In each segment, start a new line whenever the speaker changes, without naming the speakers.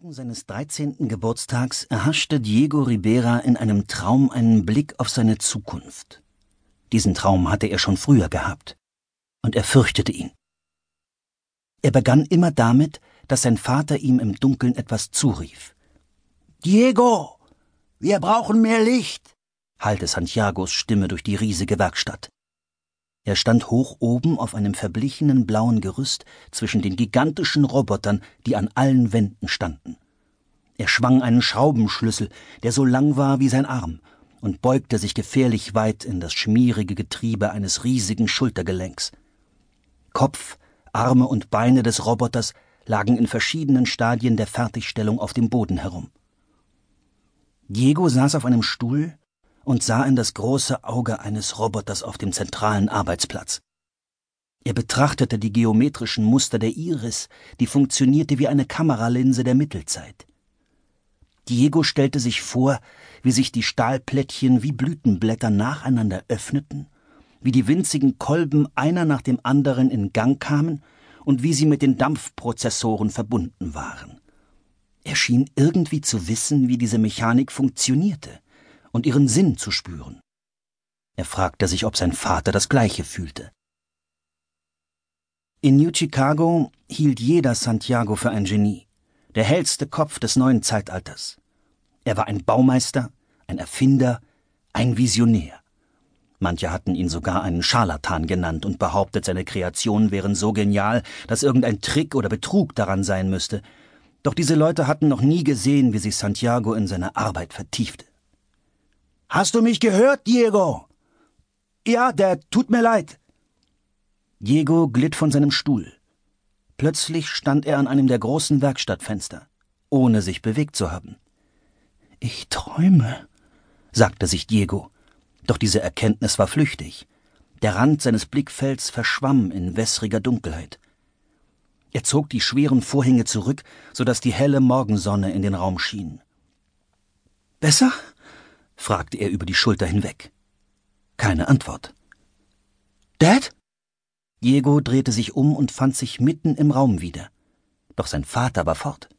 Morgen seines 13. Geburtstags erhaschte Diego Ribera in einem Traum einen Blick auf seine Zukunft. Diesen Traum hatte er schon früher gehabt, und er fürchtete ihn. Er begann immer damit, dass sein Vater ihm im Dunkeln etwas zurief. Diego, wir brauchen mehr Licht, hallte Santiagos Stimme durch die riesige Werkstatt. Er stand hoch oben auf einem verblichenen blauen Gerüst zwischen den gigantischen Robotern, die an allen Wänden standen. Er schwang einen Schraubenschlüssel, der so lang war wie sein Arm, und beugte sich gefährlich weit in das schmierige Getriebe eines riesigen Schultergelenks. Kopf, Arme und Beine des Roboters lagen in verschiedenen Stadien der Fertigstellung auf dem Boden herum. Diego saß auf einem Stuhl und sah in das große Auge eines Roboters auf dem zentralen Arbeitsplatz. Er betrachtete die geometrischen Muster der Iris, die funktionierte wie eine Kameralinse der Mittelzeit. Diego stellte sich vor, wie sich die Stahlplättchen wie Blütenblätter nacheinander öffneten, wie die winzigen Kolben einer nach dem anderen in Gang kamen und wie sie mit den Dampfprozessoren verbunden waren. Er schien irgendwie zu wissen, wie diese Mechanik funktionierte und ihren Sinn zu spüren. Er fragte sich, ob sein Vater das gleiche fühlte. In New Chicago hielt jeder Santiago für ein Genie, der hellste Kopf des neuen Zeitalters. Er war ein Baumeister, ein Erfinder, ein Visionär. Manche hatten ihn sogar einen Scharlatan genannt und behauptet, seine Kreationen wären so genial, dass irgendein Trick oder Betrug daran sein müsste. Doch diese Leute hatten noch nie gesehen, wie sich Santiago in seine Arbeit vertiefte. Hast du mich gehört, Diego? Ja, Dad, tut mir leid. Diego glitt von seinem Stuhl. Plötzlich stand er an einem der großen Werkstattfenster, ohne sich bewegt zu haben. Ich träume, sagte sich Diego, doch diese Erkenntnis war flüchtig. Der Rand seines Blickfelds verschwamm in wässriger Dunkelheit. Er zog die schweren Vorhänge zurück, so dass die helle Morgensonne in den Raum schien. Besser? Fragte er über die Schulter hinweg. Keine Antwort. Dad? Diego drehte sich um und fand sich mitten im Raum wieder. Doch sein Vater war fort.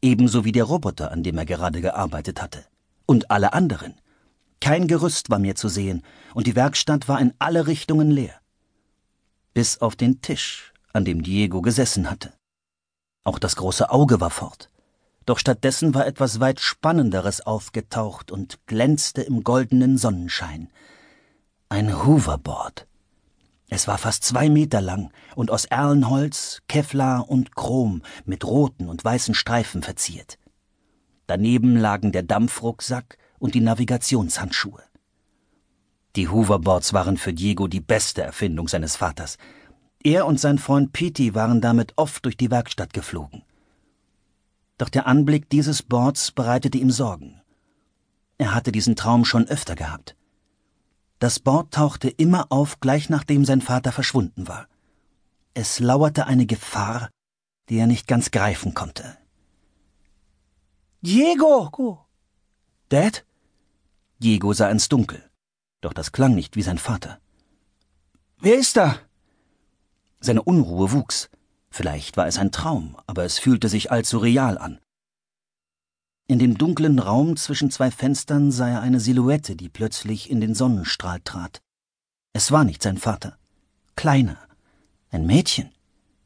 Ebenso wie der Roboter, an dem er gerade gearbeitet hatte. Und alle anderen. Kein Gerüst war mehr zu sehen, und die Werkstatt war in alle Richtungen leer. Bis auf den Tisch, an dem Diego gesessen hatte. Auch das große Auge war fort doch stattdessen war etwas weit Spannenderes aufgetaucht und glänzte im goldenen Sonnenschein. Ein Hoverboard. Es war fast zwei Meter lang und aus Erlenholz, Kevlar und Chrom mit roten und weißen Streifen verziert. Daneben lagen der Dampfrucksack und die Navigationshandschuhe. Die Hoverboards waren für Diego die beste Erfindung seines Vaters. Er und sein Freund Petey waren damit oft durch die Werkstatt geflogen doch der Anblick dieses Boards bereitete ihm Sorgen. Er hatte diesen Traum schon öfter gehabt. Das Board tauchte immer auf, gleich nachdem sein Vater verschwunden war. Es lauerte eine Gefahr, die er nicht ganz greifen konnte. Diego! Dad? Diego sah ins Dunkel, doch das klang nicht wie sein Vater. Wer ist da? Seine Unruhe wuchs. Vielleicht war es ein Traum, aber es fühlte sich allzu real an. In dem dunklen Raum zwischen zwei Fenstern sah er eine Silhouette, die plötzlich in den Sonnenstrahl trat. Es war nicht sein Vater. Kleiner. Ein Mädchen.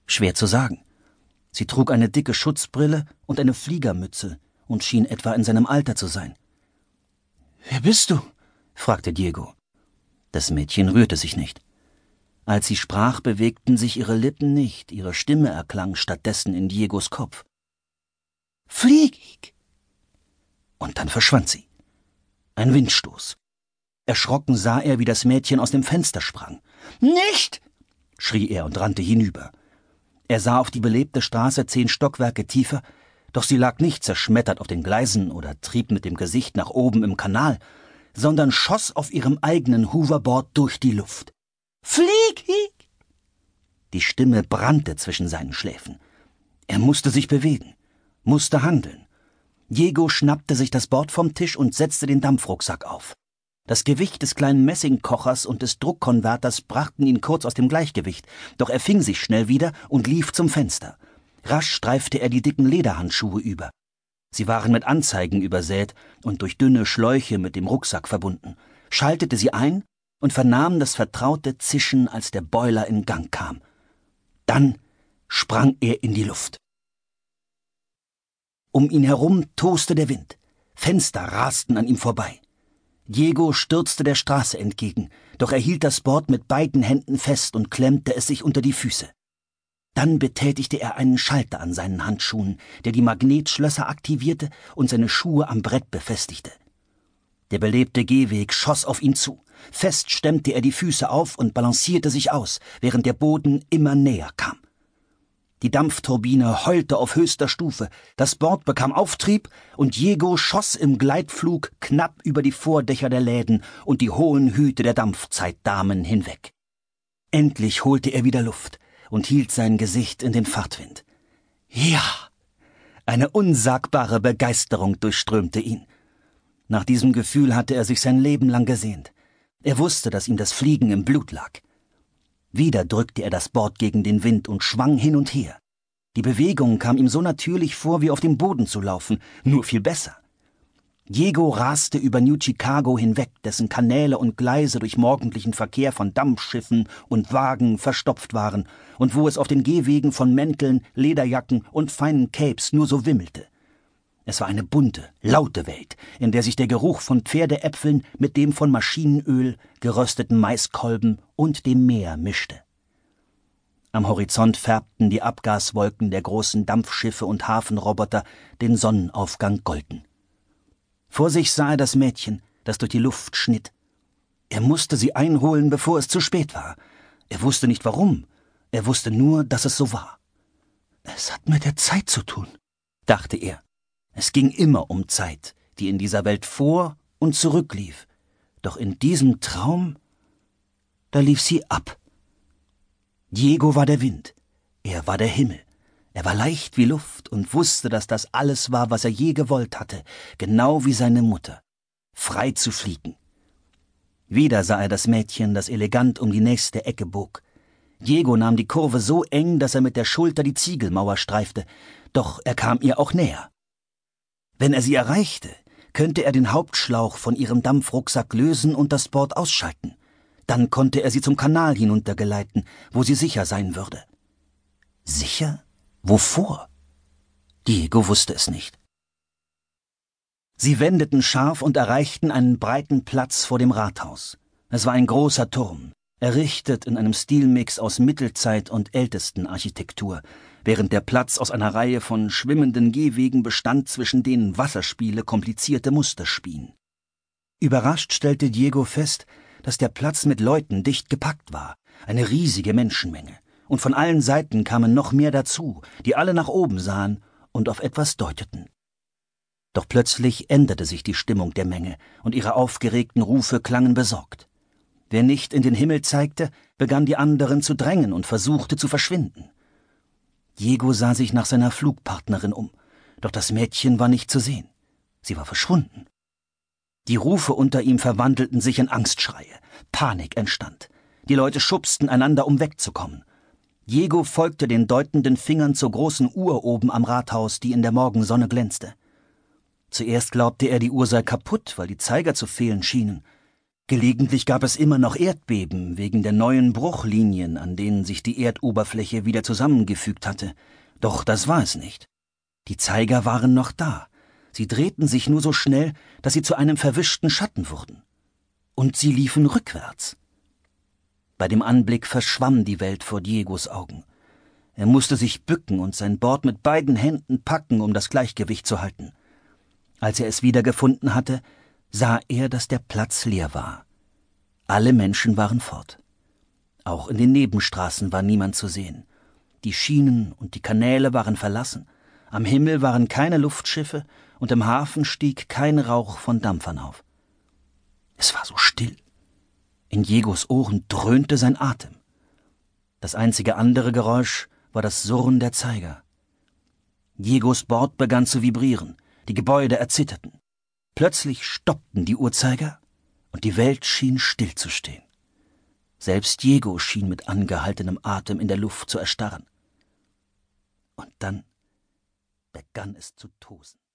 Schwer zu sagen. Sie trug eine dicke Schutzbrille und eine Fliegermütze und schien etwa in seinem Alter zu sein. Wer bist du? fragte Diego. Das Mädchen rührte sich nicht. Als sie sprach, bewegten sich ihre Lippen nicht, ihre Stimme erklang stattdessen in Diegos Kopf. Flieg! Und dann verschwand sie. Ein Windstoß. Erschrocken sah er, wie das Mädchen aus dem Fenster sprang. Nicht! schrie er und rannte hinüber. Er sah auf die belebte Straße zehn Stockwerke tiefer, doch sie lag nicht zerschmettert auf den Gleisen oder trieb mit dem Gesicht nach oben im Kanal, sondern schoss auf ihrem eigenen Hoverboard durch die Luft. Flieg! Die Stimme brannte zwischen seinen Schläfen. Er musste sich bewegen, musste handeln. Diego schnappte sich das Board vom Tisch und setzte den Dampfrucksack auf. Das Gewicht des kleinen Messingkochers und des Druckkonverters brachten ihn kurz aus dem Gleichgewicht, doch er fing sich schnell wieder und lief zum Fenster. Rasch streifte er die dicken Lederhandschuhe über. Sie waren mit Anzeigen übersät und durch dünne Schläuche mit dem Rucksack verbunden, schaltete sie ein und vernahm das vertraute Zischen, als der Boiler in Gang kam. Dann sprang er in die Luft. Um ihn herum toste der Wind. Fenster rasten an ihm vorbei. Diego stürzte der Straße entgegen, doch er hielt das Board mit beiden Händen fest und klemmte es sich unter die Füße. Dann betätigte er einen Schalter an seinen Handschuhen, der die Magnetschlösser aktivierte und seine Schuhe am Brett befestigte. Der belebte Gehweg schoss auf ihn zu. Fest stemmte er die Füße auf und balancierte sich aus, während der Boden immer näher kam. Die Dampfturbine heulte auf höchster Stufe, das Board bekam Auftrieb und Diego schoss im Gleitflug knapp über die Vordächer der Läden und die hohen Hüte der Dampfzeitdamen hinweg. Endlich holte er wieder Luft und hielt sein Gesicht in den Fahrtwind. Ja! Eine unsagbare Begeisterung durchströmte ihn. Nach diesem Gefühl hatte er sich sein Leben lang gesehnt. Er wusste, dass ihm das Fliegen im Blut lag. Wieder drückte er das Board gegen den Wind und schwang hin und her. Die Bewegung kam ihm so natürlich vor, wie auf dem Boden zu laufen, nur viel besser. Diego raste über New Chicago hinweg, dessen Kanäle und Gleise durch morgendlichen Verkehr von Dampfschiffen und Wagen verstopft waren und wo es auf den Gehwegen von Mänteln, Lederjacken und feinen Capes nur so wimmelte. Es war eine bunte, laute Welt, in der sich der Geruch von Pferdeäpfeln mit dem von Maschinenöl, gerösteten Maiskolben und dem Meer mischte. Am Horizont färbten die Abgaswolken der großen Dampfschiffe und Hafenroboter den Sonnenaufgang golden. Vor sich sah er das Mädchen, das durch die Luft schnitt. Er musste sie einholen, bevor es zu spät war. Er wusste nicht warum, er wusste nur, dass es so war. Es hat mit der Zeit zu tun, dachte er. Es ging immer um Zeit, die in dieser Welt vor und zurücklief. Doch in diesem Traum, da lief sie ab. Diego war der Wind, er war der Himmel. Er war leicht wie Luft und wusste, dass das alles war, was er je gewollt hatte, genau wie seine Mutter. Frei zu fliegen. Wieder sah er das Mädchen, das elegant um die nächste Ecke bog. Diego nahm die Kurve so eng, dass er mit der Schulter die Ziegelmauer streifte, doch er kam ihr auch näher. Wenn er sie erreichte, könnte er den Hauptschlauch von ihrem Dampfrucksack lösen und das Board ausschalten. Dann konnte er sie zum Kanal hinuntergeleiten, wo sie sicher sein würde. Sicher? Wovor? Diego wusste es nicht. Sie wendeten scharf und erreichten einen breiten Platz vor dem Rathaus. Es war ein großer Turm, errichtet in einem Stilmix aus Mittelzeit und ältesten Architektur, während der Platz aus einer Reihe von schwimmenden Gehwegen bestand, zwischen denen Wasserspiele komplizierte Muster spien. Überrascht stellte Diego fest, dass der Platz mit Leuten dicht gepackt war, eine riesige Menschenmenge und von allen Seiten kamen noch mehr dazu, die alle nach oben sahen und auf etwas deuteten. Doch plötzlich änderte sich die Stimmung der Menge, und ihre aufgeregten Rufe klangen besorgt. Wer nicht in den Himmel zeigte, begann die anderen zu drängen und versuchte zu verschwinden. Diego sah sich nach seiner Flugpartnerin um, doch das Mädchen war nicht zu sehen. Sie war verschwunden. Die Rufe unter ihm verwandelten sich in Angstschreie. Panik entstand. Die Leute schubsten einander, um wegzukommen. Diego folgte den deutenden Fingern zur großen Uhr oben am Rathaus, die in der Morgensonne glänzte. Zuerst glaubte er, die Uhr sei kaputt, weil die Zeiger zu fehlen schienen. Gelegentlich gab es immer noch Erdbeben wegen der neuen Bruchlinien, an denen sich die Erdoberfläche wieder zusammengefügt hatte. Doch das war es nicht. Die Zeiger waren noch da. Sie drehten sich nur so schnell, dass sie zu einem verwischten Schatten wurden. Und sie liefen rückwärts. Bei dem Anblick verschwamm die Welt vor Diegos Augen. Er musste sich bücken und sein Bord mit beiden Händen packen, um das Gleichgewicht zu halten. Als er es wiedergefunden hatte, sah er, dass der Platz leer war. Alle Menschen waren fort. Auch in den Nebenstraßen war niemand zu sehen. Die Schienen und die Kanäle waren verlassen. Am Himmel waren keine Luftschiffe und im Hafen stieg kein Rauch von Dampfern auf. Es war so still. In Jegos Ohren dröhnte sein Atem. Das einzige andere Geräusch war das Surren der Zeiger. Jegos Bord begann zu vibrieren, die Gebäude erzitterten. Plötzlich stoppten die Uhrzeiger und die Welt schien stillzustehen. Selbst Diego schien mit angehaltenem Atem in der Luft zu erstarren. Und dann begann es zu tosen.